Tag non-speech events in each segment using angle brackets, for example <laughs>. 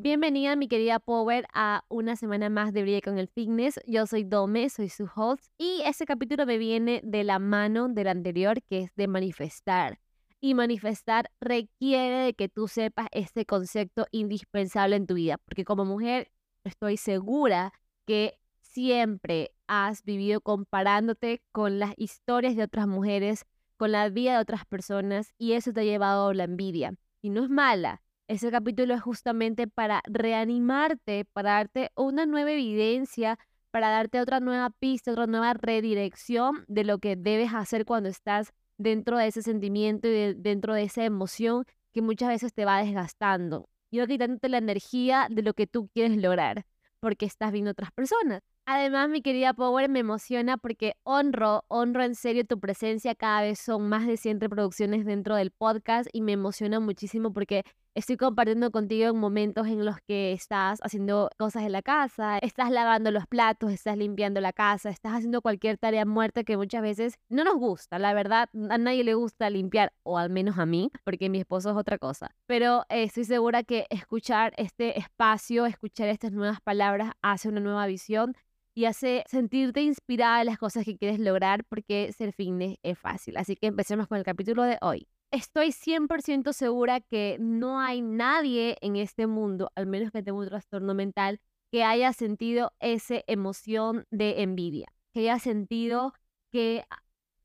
Bienvenida, mi querida Power, a una semana más de Brille con el Fitness. Yo soy Dome, soy su host, y este capítulo me viene de la mano del anterior, que es de manifestar. Y manifestar requiere de que tú sepas este concepto indispensable en tu vida, porque como mujer estoy segura que siempre has vivido comparándote con las historias de otras mujeres, con la vida de otras personas, y eso te ha llevado a la envidia. Y no es mala, ese capítulo es justamente para reanimarte, para darte una nueva evidencia, para darte otra nueva pista, otra nueva redirección de lo que debes hacer cuando estás dentro de ese sentimiento y dentro de esa emoción que muchas veces te va desgastando. Y va quitándote la energía de lo que tú quieres lograr, porque estás viendo otras personas. Además, mi querida Power, me emociona porque honro, honro en serio tu presencia. Cada vez son más de 100 reproducciones dentro del podcast y me emociona muchísimo porque estoy compartiendo contigo en momentos en los que estás haciendo cosas en la casa, estás lavando los platos, estás limpiando la casa, estás haciendo cualquier tarea muerta que muchas veces no nos gusta. La verdad, a nadie le gusta limpiar, o al menos a mí, porque mi esposo es otra cosa. Pero eh, estoy segura que escuchar este espacio, escuchar estas nuevas palabras hace una nueva visión y hace sentirte inspirada en las cosas que quieres lograr porque ser fitness es fácil. Así que empecemos con el capítulo de hoy. Estoy 100% segura que no hay nadie en este mundo, al menos que tenga un trastorno mental, que haya sentido esa emoción de envidia, que haya sentido que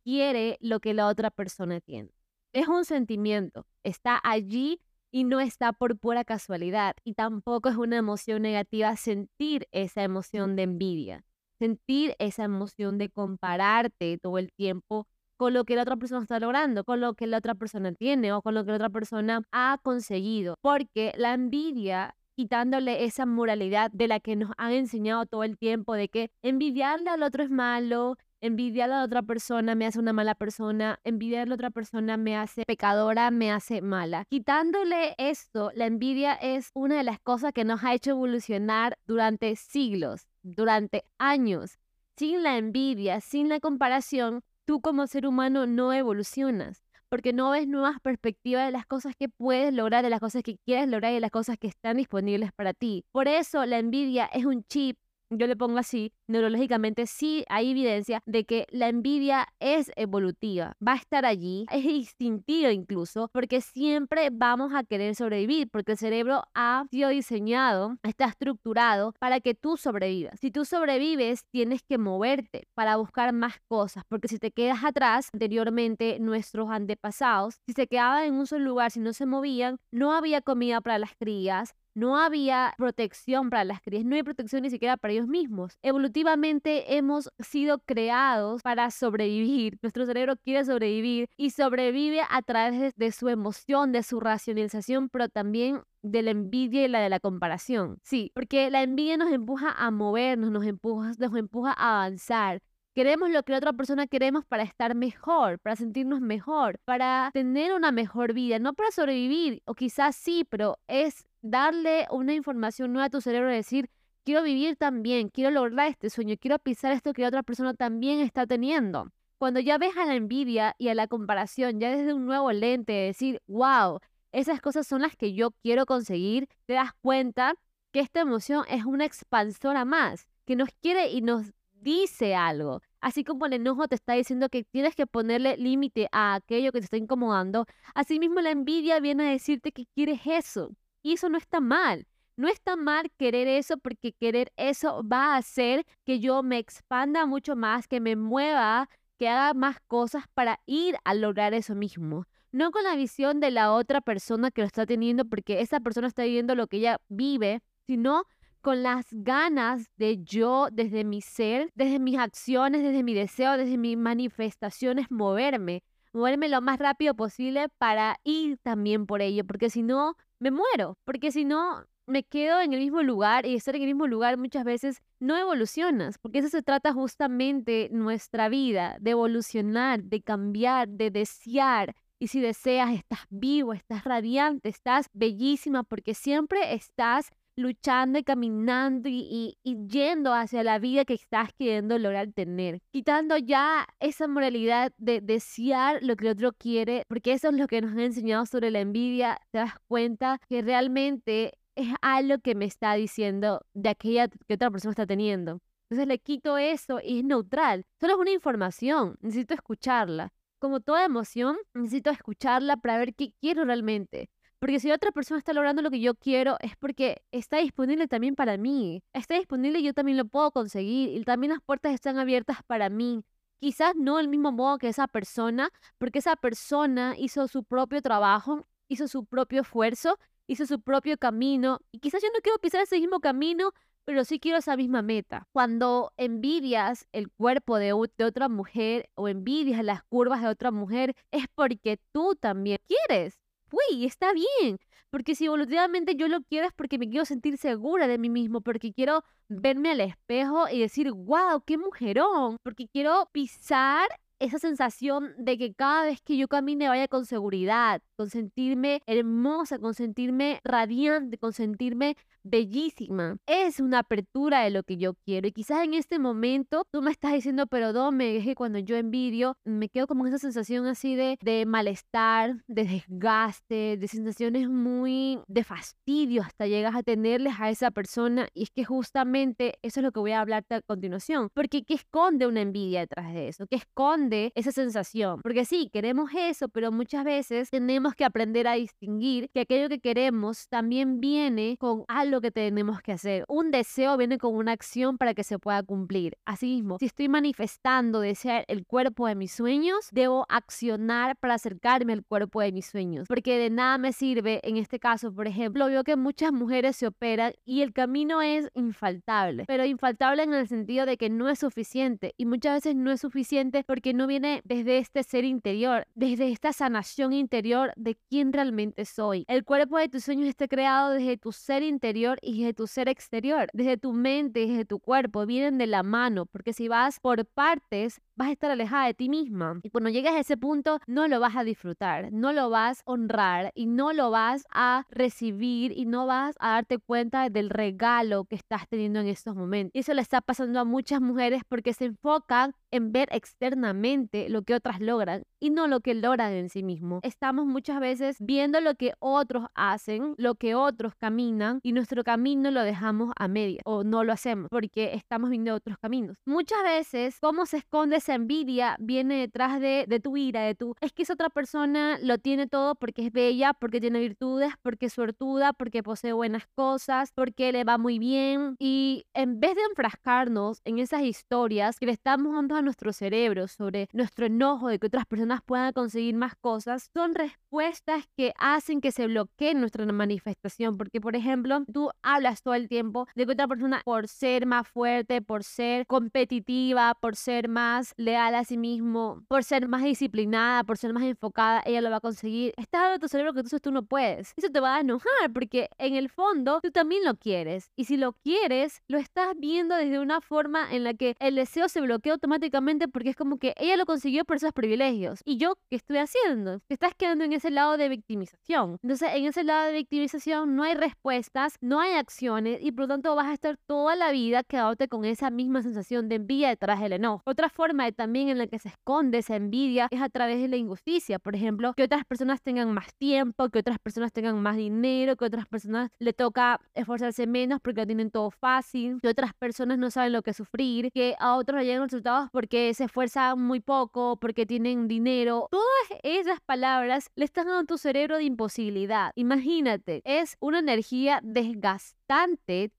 quiere lo que la otra persona tiene. Es un sentimiento, está allí y no está por pura casualidad. Y tampoco es una emoción negativa sentir esa emoción de envidia, sentir esa emoción de compararte todo el tiempo con lo que la otra persona está logrando, con lo que la otra persona tiene o con lo que la otra persona ha conseguido. Porque la envidia quitándole esa moralidad de la que nos han enseñado todo el tiempo de que envidiarle al otro es malo, envidiar a la otra persona me hace una mala persona, envidiar a la otra persona me hace pecadora, me hace mala. Quitándole esto, la envidia es una de las cosas que nos ha hecho evolucionar durante siglos, durante años. Sin la envidia, sin la comparación, tú como ser humano no evolucionas porque no ves nuevas perspectivas de las cosas que puedes lograr, de las cosas que quieres lograr y de las cosas que están disponibles para ti. Por eso la envidia es un chip yo le pongo así, neurológicamente sí hay evidencia de que la envidia es evolutiva, va a estar allí, es instintiva incluso, porque siempre vamos a querer sobrevivir, porque el cerebro ha sido diseñado, está estructurado para que tú sobrevivas. Si tú sobrevives, tienes que moverte para buscar más cosas, porque si te quedas atrás, anteriormente nuestros antepasados, si se quedaban en un solo lugar, si no se movían, no había comida para las crías, no había protección para las crías, no hay protección ni siquiera para ellos mismos. Evolutivamente hemos sido creados para sobrevivir. Nuestro cerebro quiere sobrevivir y sobrevive a través de su emoción, de su racionalización, pero también de la envidia y la de la comparación. Sí, porque la envidia nos empuja a movernos, nos empuja, nos empuja a avanzar. Queremos lo que la otra persona queremos para estar mejor, para sentirnos mejor, para tener una mejor vida, no para sobrevivir, o quizás sí, pero es darle una información nueva a tu cerebro y decir, quiero vivir también, quiero lograr este sueño, quiero pisar esto que otra persona también está teniendo. Cuando ya ves a la envidia y a la comparación, ya desde un nuevo lente, decir, wow, esas cosas son las que yo quiero conseguir, te das cuenta que esta emoción es una expansora más, que nos quiere y nos dice algo. Así como el enojo te está diciendo que tienes que ponerle límite a aquello que te está incomodando, asimismo la envidia viene a decirte que quieres eso. Y eso no está mal. No está mal querer eso porque querer eso va a hacer que yo me expanda mucho más, que me mueva, que haga más cosas para ir a lograr eso mismo. No con la visión de la otra persona que lo está teniendo porque esa persona está viviendo lo que ella vive, sino con las ganas de yo, desde mi ser, desde mis acciones, desde mi deseo, desde mis manifestaciones, moverme, moverme lo más rápido posible para ir también por ello, porque si no, me muero, porque si no, me quedo en el mismo lugar y estar en el mismo lugar muchas veces no evolucionas, porque eso se trata justamente nuestra vida, de evolucionar, de cambiar, de desear. Y si deseas, estás vivo, estás radiante, estás bellísima, porque siempre estás luchando y caminando y, yendo hacia la vida que estás queriendo lograr tener. Quitando ya esa moralidad de desear lo que el otro quiere, porque eso es lo que nos ha enseñado sobre la envidia, te das cuenta que realmente es algo que me está diciendo de aquella que otra persona está teniendo. Entonces le quito eso y es neutral. Solo es una información, necesito escucharla. Como toda emoción, necesito escucharla para ver qué quiero realmente. Porque si otra persona está logrando lo que yo quiero, es porque está disponible también para mí. Está disponible y yo también lo puedo conseguir. Y también las puertas están abiertas para mí. Quizás no el mismo modo que esa persona, porque esa persona hizo su propio trabajo, hizo su propio esfuerzo, hizo su propio camino. Y quizás yo no quiero pisar ese mismo camino, pero sí quiero esa misma meta. Cuando envidias el cuerpo de, de, otra mujer o envidias las curvas de otra mujer, es porque tú también quieres uy, está bien. Porque si evolutivamente yo lo quiero es porque me quiero sentir segura de mí mismo, porque quiero verme al espejo y decir, wow, qué mujerón, porque quiero pisar esa sensación de que cada vez que yo camine vaya con seguridad, con sentirme hermosa, con sentirme radiante, con sentirme bellísima. Es una apertura de lo que yo quiero. Y quizás en este momento tú me estás diciendo, pero Dome, es que cuando yo envidio, me quedo como esa sensación así de, de malestar, de desgaste, de sensaciones muy de fastidio hasta llegas a tenerles a esa persona. Y es que justamente eso es lo que voy a hablarte a continuación. Porque ¿qué esconde una envidia detrás de eso? ¿Qué esconde esa sensación? Porque sí, queremos eso, pero muchas veces tenemos que aprender a distinguir que aquello que queremos también viene con algo lo que tenemos que hacer. Un deseo viene con una acción para que se pueda cumplir. Asimismo, si estoy manifestando desear el cuerpo de mis sueños, debo accionar para acercarme al cuerpo de mis sueños. Porque de nada me sirve, en este caso, por ejemplo, veo que muchas mujeres se operan y el camino es infaltable. Pero infaltable en el sentido de que no es suficiente. Y muchas veces no es suficiente porque no viene desde este ser interior, desde esta sanación interior de quién realmente soy. El cuerpo de tus sueños está creado desde tu ser interior y de tu ser exterior, desde tu mente, desde tu cuerpo, vienen de la mano, porque si vas por partes, vas a estar alejada de ti misma. Y cuando llegues a ese punto, no lo vas a disfrutar, no lo vas a honrar y no lo vas a recibir y no vas a darte cuenta del regalo que estás teniendo en estos momentos. Y eso le está pasando a muchas mujeres porque se enfocan en ver externamente lo que otras logran y no lo que logran en sí mismo. Estamos muchas veces viendo lo que otros hacen, lo que otros caminan y nuestro camino lo dejamos a media o no lo hacemos porque estamos viendo otros caminos. Muchas veces, ¿cómo se esconde esa envidia? Viene detrás de, de tu ira, de tu, es que esa otra persona lo tiene todo porque es bella, porque tiene virtudes, porque es suertuda, porque posee buenas cosas, porque le va muy bien y en vez de enfrascarnos en esas historias que le estamos dando a nuestro cerebro sobre nuestro enojo de que otras personas puedan conseguir más cosas, son respuestas que hacen que se bloquee nuestra manifestación. Porque, por ejemplo, tú hablas todo el tiempo de que otra persona, por ser más fuerte, por ser competitiva, por ser más leal a sí mismo, por ser más disciplinada, por ser más enfocada, ella lo va a conseguir. Estás dando a tu cerebro que entonces tú no puedes. Eso te va a enojar porque en el fondo tú también lo quieres. Y si lo quieres, lo estás viendo desde una forma en la que el deseo se bloquea automáticamente porque es como que ella lo consiguió por esos privilegios. ¿Y yo qué estoy haciendo? Te estás quedando en ese lado de victimización. Entonces, en ese lado de victimización no hay respuestas, no hay acciones y por lo tanto vas a estar toda la vida quedándote con esa misma sensación de envidia detrás del enojo. Otra forma de, también en la que se esconde esa envidia es a través de la injusticia. Por ejemplo, que otras personas tengan más tiempo, que otras personas tengan más dinero, que otras personas le toca esforzarse menos porque lo tienen todo fácil, que otras personas no saben lo que sufrir, que a otros le llegan resultados por porque se esfuerzan muy poco, porque tienen dinero. Todas esas palabras le están dando a tu cerebro de imposibilidad. Imagínate, es una energía desgastada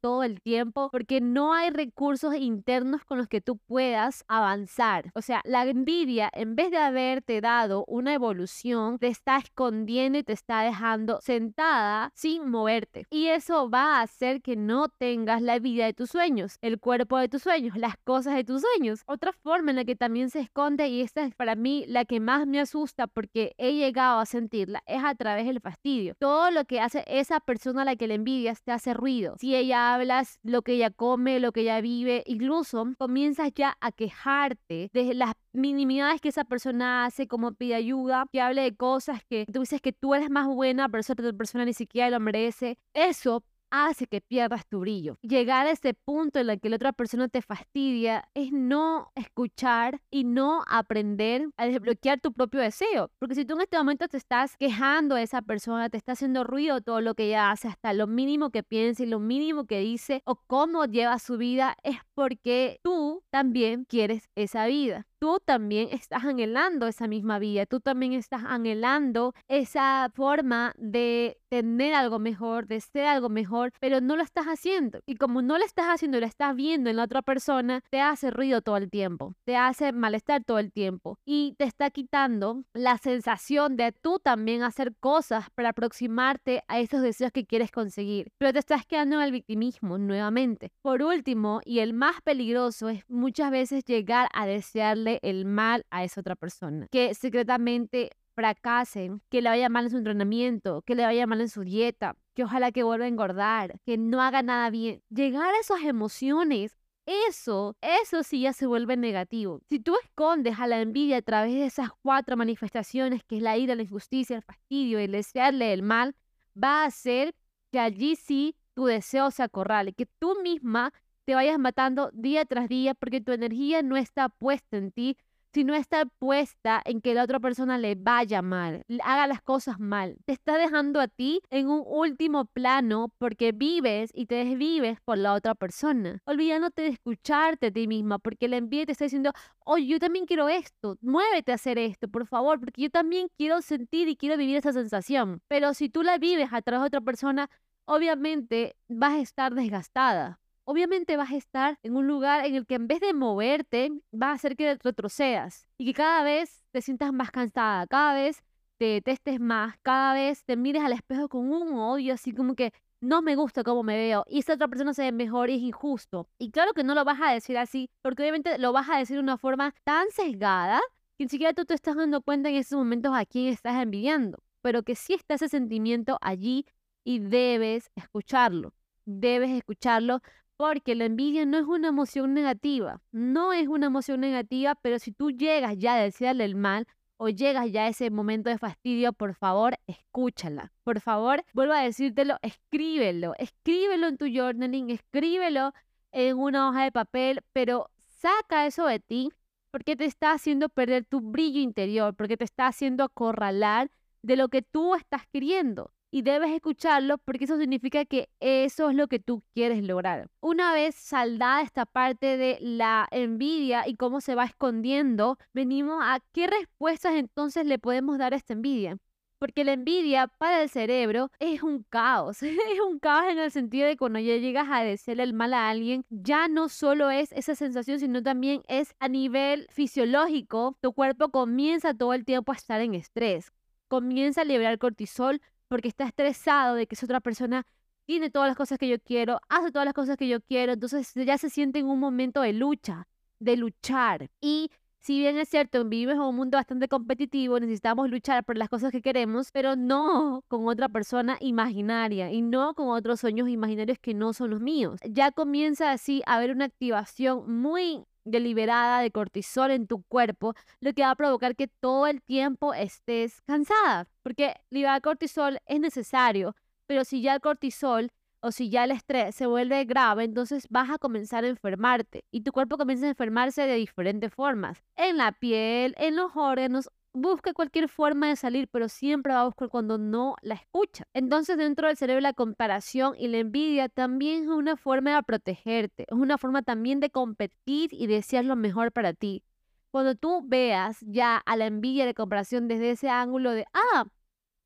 todo el tiempo porque no hay recursos internos con los que tú puedas avanzar. O sea, la envidia, en vez de haberte dado una evolución, te está escondiendo y te está dejando sentada sin moverte. Y eso va a hacer que no tengas la vida de tus sueños, el cuerpo de tus sueños, las cosas de tus sueños. Otra forma en la que también se esconde, y esta es para mí la que más me asusta porque he llegado a sentirla, es a través del fastidio. Todo lo que hace esa persona a la que le envidias te hace ruido si ella hablas lo que ella come, lo que ella vive, incluso comienzas ya a quejarte de las minimidades que esa persona hace, como pide ayuda, que hable de cosas que tú dices que tú eres más buena, pero esa otra persona ni siquiera lo merece. Eso hace que pierdas tu brillo. Llegar a ese punto en el que la otra persona te fastidia es no escuchar y no aprender a desbloquear tu propio deseo. Porque si tú en este momento te estás quejando de esa persona, te está haciendo ruido todo lo que ella hace, hasta lo mínimo que piensa y lo mínimo que dice o cómo lleva su vida, es porque tú también quieres esa vida tú también estás anhelando esa misma vida, tú también estás anhelando esa forma de tener algo mejor, de ser algo mejor, pero no lo estás haciendo. Y como no lo estás haciendo lo estás viendo en la otra persona, te hace ruido todo el tiempo, te hace malestar todo el tiempo y te está quitando la sensación de tú también hacer cosas para aproximarte a esos deseos que quieres conseguir, pero te estás quedando en el victimismo nuevamente. Por último, y el más peligroso es muchas veces llegar a desearle el mal a esa otra persona, que secretamente fracasen, que le vaya mal en su entrenamiento, que le vaya mal en su dieta, que ojalá que vuelva a engordar, que no haga nada bien. Llegar a esas emociones eso, eso sí ya se vuelve negativo. Si tú escondes a la envidia a través de esas cuatro manifestaciones, que es la ira, la injusticia, el fastidio el desearle el mal, va a hacer que allí sí tu deseo se acorrale, que tú misma te vayas matando día tras día porque tu energía no está puesta en ti, sino está puesta en que la otra persona le vaya mal, haga las cosas mal. Te está dejando a ti en un último plano porque vives y te desvives por la otra persona, olvidándote de escucharte a ti misma porque la envidia te está diciendo, oye, yo también quiero esto, muévete a hacer esto, por favor, porque yo también quiero sentir y quiero vivir esa sensación. Pero si tú la vives a través de otra persona, obviamente vas a estar desgastada obviamente vas a estar en un lugar en el que en vez de moverte, va a hacer que retrocedas y que cada vez te sientas más cansada, cada vez te detestes más, cada vez te mires al espejo con un odio así como que no me gusta cómo me veo y esta otra persona se ve mejor y es injusto. Y claro que no lo vas a decir así, porque obviamente lo vas a decir de una forma tan sesgada que ni siquiera tú te estás dando cuenta en esos momentos a quién estás envidiando, pero que sí está ese sentimiento allí y debes escucharlo. Debes escucharlo porque la envidia no es una emoción negativa, no es una emoción negativa, pero si tú llegas ya a desearle el mal o llegas ya a ese momento de fastidio, por favor, escúchala. Por favor, vuelvo a decírtelo, escríbelo, escríbelo en tu journaling, escríbelo en una hoja de papel, pero saca eso de ti porque te está haciendo perder tu brillo interior, porque te está haciendo acorralar de lo que tú estás queriendo y debes escucharlo porque eso significa que eso es lo que tú quieres lograr. Una vez saldada esta parte de la envidia y cómo se va escondiendo, venimos a qué respuestas entonces le podemos dar a esta envidia. Porque la envidia para el cerebro es un caos. <laughs> es un caos en el sentido de cuando ya llegas a decirle el mal a alguien, ya no solo es esa sensación, sino también es a nivel fisiológico. Tu cuerpo comienza todo el tiempo a estar en estrés. Comienza a liberar cortisol, porque está estresado de que esa otra persona tiene todas las cosas que yo quiero, hace todas las cosas que yo quiero, entonces ya se siente en un momento de lucha, de luchar. Y si bien es cierto, vivimos en un mundo bastante competitivo, necesitamos luchar por las cosas que queremos, pero no con otra persona imaginaria y no con otros sueños imaginarios que no son los míos. Ya comienza así a haber una activación muy deliberada de cortisol en tu cuerpo, lo que va a provocar que todo el tiempo estés cansada, porque liberar cortisol es necesario, pero si ya el cortisol o si ya el estrés se vuelve grave, entonces vas a comenzar a enfermarte y tu cuerpo comienza a enfermarse de diferentes formas, en la piel, en los órganos busca cualquier forma de salir, pero siempre va a buscar cuando no la escucha. Entonces, dentro del cerebro, la comparación y la envidia también es una forma de protegerte, es una forma también de competir y desear lo mejor para ti. Cuando tú veas ya a la envidia y la comparación desde ese ángulo de, ah,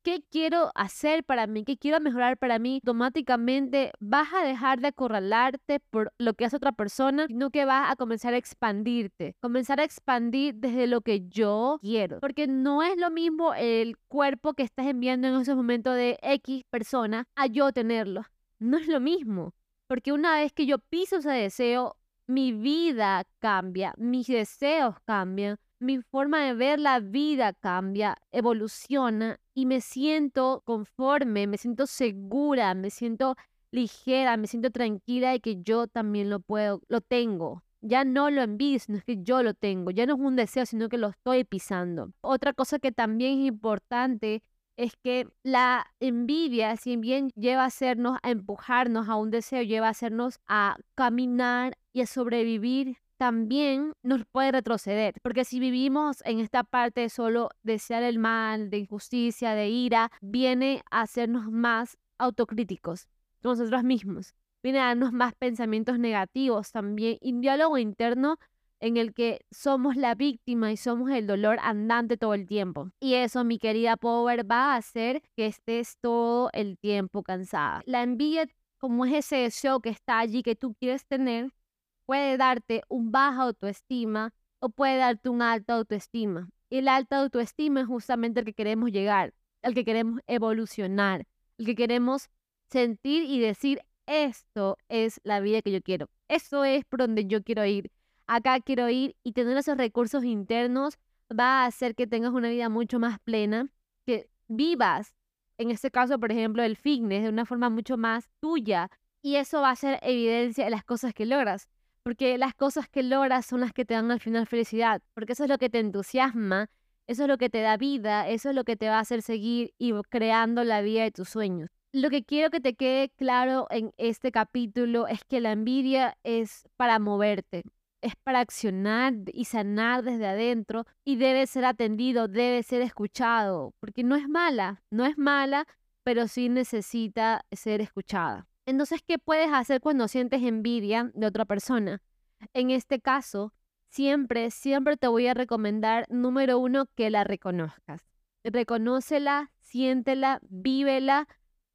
qué quiero hacer para mí, qué quiero mejorar para mí, automáticamente vas a dejar de acorralarte por lo que hace otra persona, sino que vas a comenzar a expandirte, comenzar a expandir desde lo que yo quiero, porque no es lo mismo el cuerpo que estás enviando en esos momentos de X persona a yo tenerlo, no es lo mismo, porque una vez que yo piso ese deseo, mi vida cambia, mis deseos cambian, mi forma de ver la vida cambia, evoluciona y me siento conforme, me siento segura, me siento ligera, me siento tranquila de que yo también lo puedo, lo tengo. Ya no lo envidio, sino que yo lo tengo. Ya no es un deseo, sino que lo estoy pisando. Otra cosa que también es importante es que la envidia, si bien lleva a hacernos, a empujarnos a un deseo, lleva a hacernos a caminar y a sobrevivir, también nos puede retroceder. Porque si vivimos en esta parte de solo desear el mal, de injusticia, de ira, viene a hacernos más autocríticos nosotros mismos. Viene a darnos más pensamientos negativos también y un diálogo interno en el que somos la víctima y somos el dolor andante todo el tiempo. Y eso, mi querida Power, va a hacer que estés todo el tiempo cansada. La envidia, como es ese deseo que está allí que tú quieres tener, puede darte un baja autoestima o puede darte un alta autoestima. Y el alta autoestima es justamente el que queremos llegar, el que queremos evolucionar, el que queremos sentir y decir, esto es la vida que yo quiero, eso es por donde yo quiero ir acá quiero ir y tener esos recursos internos va a hacer que tengas una vida mucho más plena, que vivas, en este caso, por ejemplo, el fitness de una forma mucho más tuya y eso va a ser evidencia de las cosas que logras, porque las cosas que logras son las que te dan al final felicidad, porque eso es lo que te entusiasma, eso es lo que te da vida, eso es lo que te va a hacer seguir y creando la vida de tus sueños. Lo que quiero que te quede claro en este capítulo es que la envidia es para moverte, es para accionar y sanar desde adentro y debe ser atendido, debe ser escuchado, porque no es mala, no es mala, pero sí necesita ser escuchada. Entonces, ¿qué puedes hacer cuando sientes envidia de otra persona? En este caso, siempre, siempre te voy a recomendar, número uno, que la reconozcas. Reconócela, siéntela, vívela,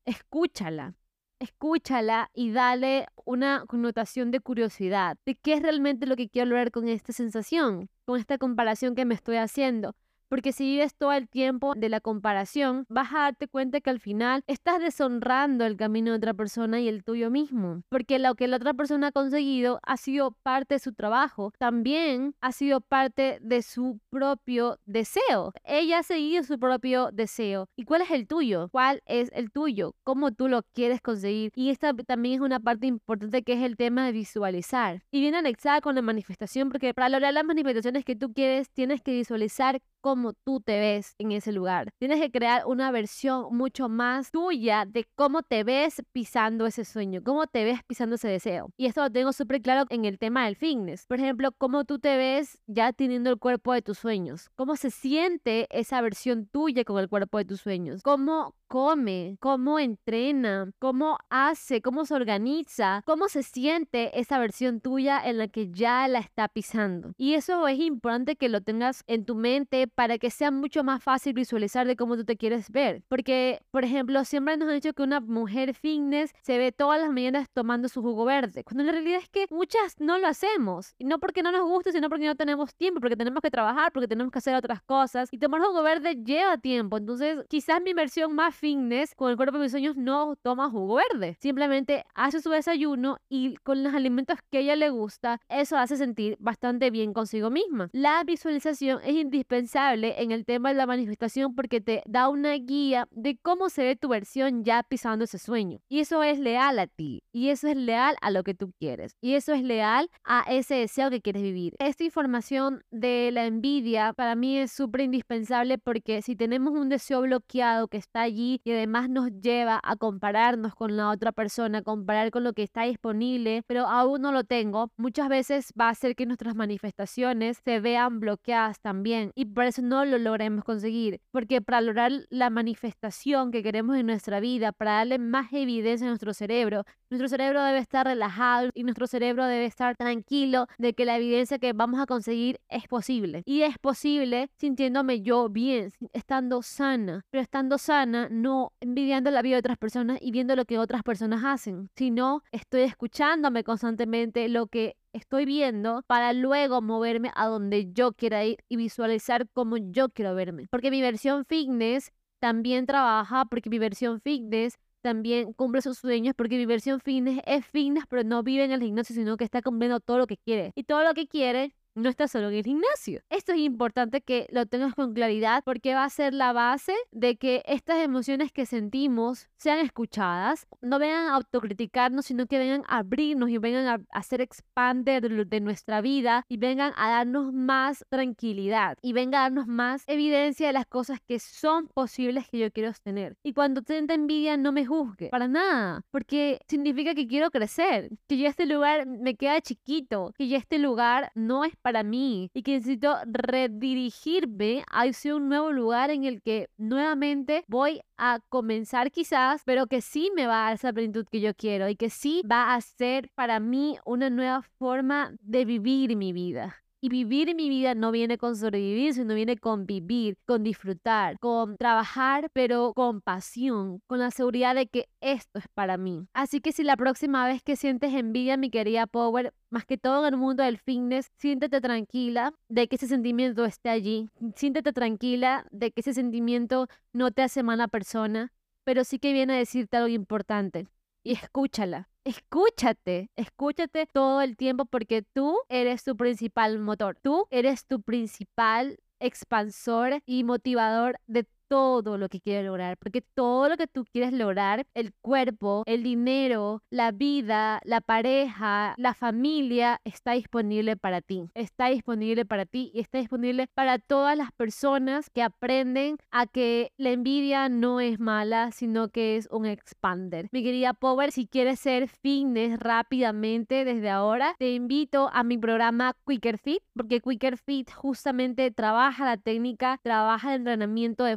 escúchala escúchala y dale una connotación de curiosidad, de qué es realmente lo que quiero lograr con esta sensación, con esta comparación que me estoy haciendo. Porque si vives todo el tiempo de la comparación, vas a darte cuenta que al final estás deshonrando el camino de otra persona y el tuyo mismo. Porque lo que la otra persona ha conseguido ha sido parte de su trabajo, también ha sido parte de su propio deseo. Ella ha seguido su propio deseo. ¿Y cuál es el tuyo? ¿Cuál es el tuyo? ¿Cómo tú lo quieres conseguir? Y esta también es una parte importante que es el tema de visualizar. Y viene anexada con la manifestación porque para lograr las manifestaciones que tú quieres tienes que visualizar cómo tú te ves en ese lugar. Tienes que crear una versión mucho más tuya de cómo te ves pisando ese sueño, cómo te ves pisando ese deseo. Y esto lo tengo súper claro en el tema del fitness. Por ejemplo, cómo tú te ves ya teniendo el cuerpo de tus sueños. Cómo se siente esa versión tuya con el cuerpo de tus sueños. Cómo come, cómo entrena, cómo hace, cómo se organiza, cómo se siente esa versión tuya en la que ya la está pisando. Y eso es importante que lo tengas en tu mente para que sea mucho más fácil visualizar de cómo tú te quieres ver. Porque, por ejemplo, siempre nos han dicho que una mujer fitness se ve todas las mañanas tomando su jugo verde, cuando la realidad es que muchas no lo hacemos. Y no porque no nos guste, sino porque no tenemos tiempo, porque tenemos que trabajar, porque tenemos que hacer otras cosas. Y tomar jugo verde lleva tiempo. Entonces, quizás mi versión más fitness con el cuerpo de mis sueños no toma jugo verde. Simplemente hace su desayuno y con los alimentos que a ella le gusta, eso hace sentir bastante bien consigo misma. La visualización es indispensable en el tema de la manifestación porque te da una guía de cómo se ve tu versión ya pisando ese sueño. Y eso es leal a ti. Y eso es leal a lo que tú quieres. Y eso es leal a ese deseo que quieres vivir. Esta información de la envidia para mí es súper indispensable porque si tenemos un deseo bloqueado que está allí y además nos lleva a compararnos con la otra persona, comparar con lo que está disponible, pero aún no lo tengo, muchas veces va a hacer que nuestras manifestaciones se vean bloqueadas también y por no lo logremos conseguir, porque para lograr la manifestación que queremos en nuestra vida, para darle más evidencia a nuestro cerebro, nuestro cerebro debe estar relajado y nuestro cerebro debe estar tranquilo de que la evidencia que vamos a conseguir es posible. Y es posible sintiéndome yo bien, estando sana, pero estando sana no envidiando la vida de otras personas y viendo lo que otras personas hacen, sino estoy escuchándome constantemente lo que estoy viendo para luego moverme a donde yo quiera ir y visualizar cómo yo quiero verme. Porque mi versión fitness también trabaja, porque mi versión fitness también cumple sus sueños, porque mi versión fitness es fitness, pero no vive en el gimnasio, sino que está cumpliendo todo lo que quiere. Y todo lo que quiere no estás solo en el gimnasio. Esto es importante que lo tengas con claridad porque va a ser la base de que estas emociones que sentimos sean escuchadas, no vengan a autocriticarnos, sino que vengan a abrirnos y vengan a hacer expander de nuestra vida y vengan a darnos más tranquilidad y vengan a darnos más evidencia de las cosas que son posibles que yo quiero tener. Y cuando sienta envidia, no me juzgue, para nada, porque significa que quiero crecer, que ya este lugar me queda chiquito, que ya este lugar no es para mí y que necesito redirigirme hacia un nuevo lugar en el que nuevamente voy a comenzar quizás, pero que sí me va a dar esa plenitud que yo quiero y que sí va a ser para mí una nueva forma de vivir mi vida. Y vivir mi vida no viene con sobrevivir, sino viene con vivir, con disfrutar, con trabajar, pero con pasión, con la seguridad de que esto es para mí. Así que si la próxima vez que sientes envidia, mi querida Power, más que todo en el mundo del fitness, siéntete tranquila de que ese sentimiento esté allí. Siéntete tranquila de que ese sentimiento no te hace mala persona, pero sí que viene a decirte algo importante. Y escúchala escúchate, escúchate todo el tiempo porque tú eres tu principal motor, tú eres tu principal expansor y motivador de todo lo que quieres lograr, porque todo lo que tú quieres lograr, el cuerpo, el dinero, la vida, la pareja, la familia, está disponible para ti. Está disponible para ti y está disponible para todas las personas que aprenden a que la envidia no es mala, sino que es un expander. Mi querida Power, si quieres ser fitness rápidamente desde ahora, te invito a mi programa Quicker Fit, porque Quicker Fit justamente trabaja la técnica, trabaja el entrenamiento de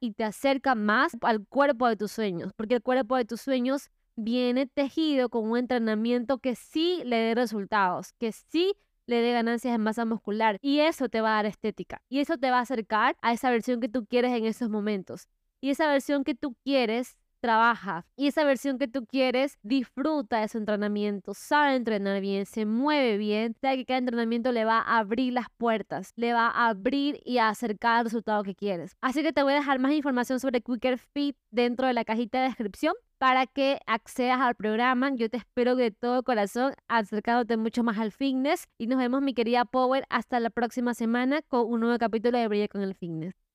y te acerca más al cuerpo de tus sueños, porque el cuerpo de tus sueños viene tejido con un entrenamiento que sí le dé resultados, que sí le dé ganancias en masa muscular y eso te va a dar estética y eso te va a acercar a esa versión que tú quieres en esos momentos. Y esa versión que tú quieres trabaja y esa versión que tú quieres disfruta de su entrenamiento, sabe entrenar bien, se mueve bien, sabe que cada entrenamiento le va a abrir las puertas, le va a abrir y a acercar al resultado que quieres. Así que te voy a dejar más información sobre Quicker Fit dentro de la cajita de descripción para que accedas al programa. Yo te espero de todo corazón acercándote mucho más al fitness y nos vemos mi querida Power hasta la próxima semana con un nuevo capítulo de Brilla con el Fitness.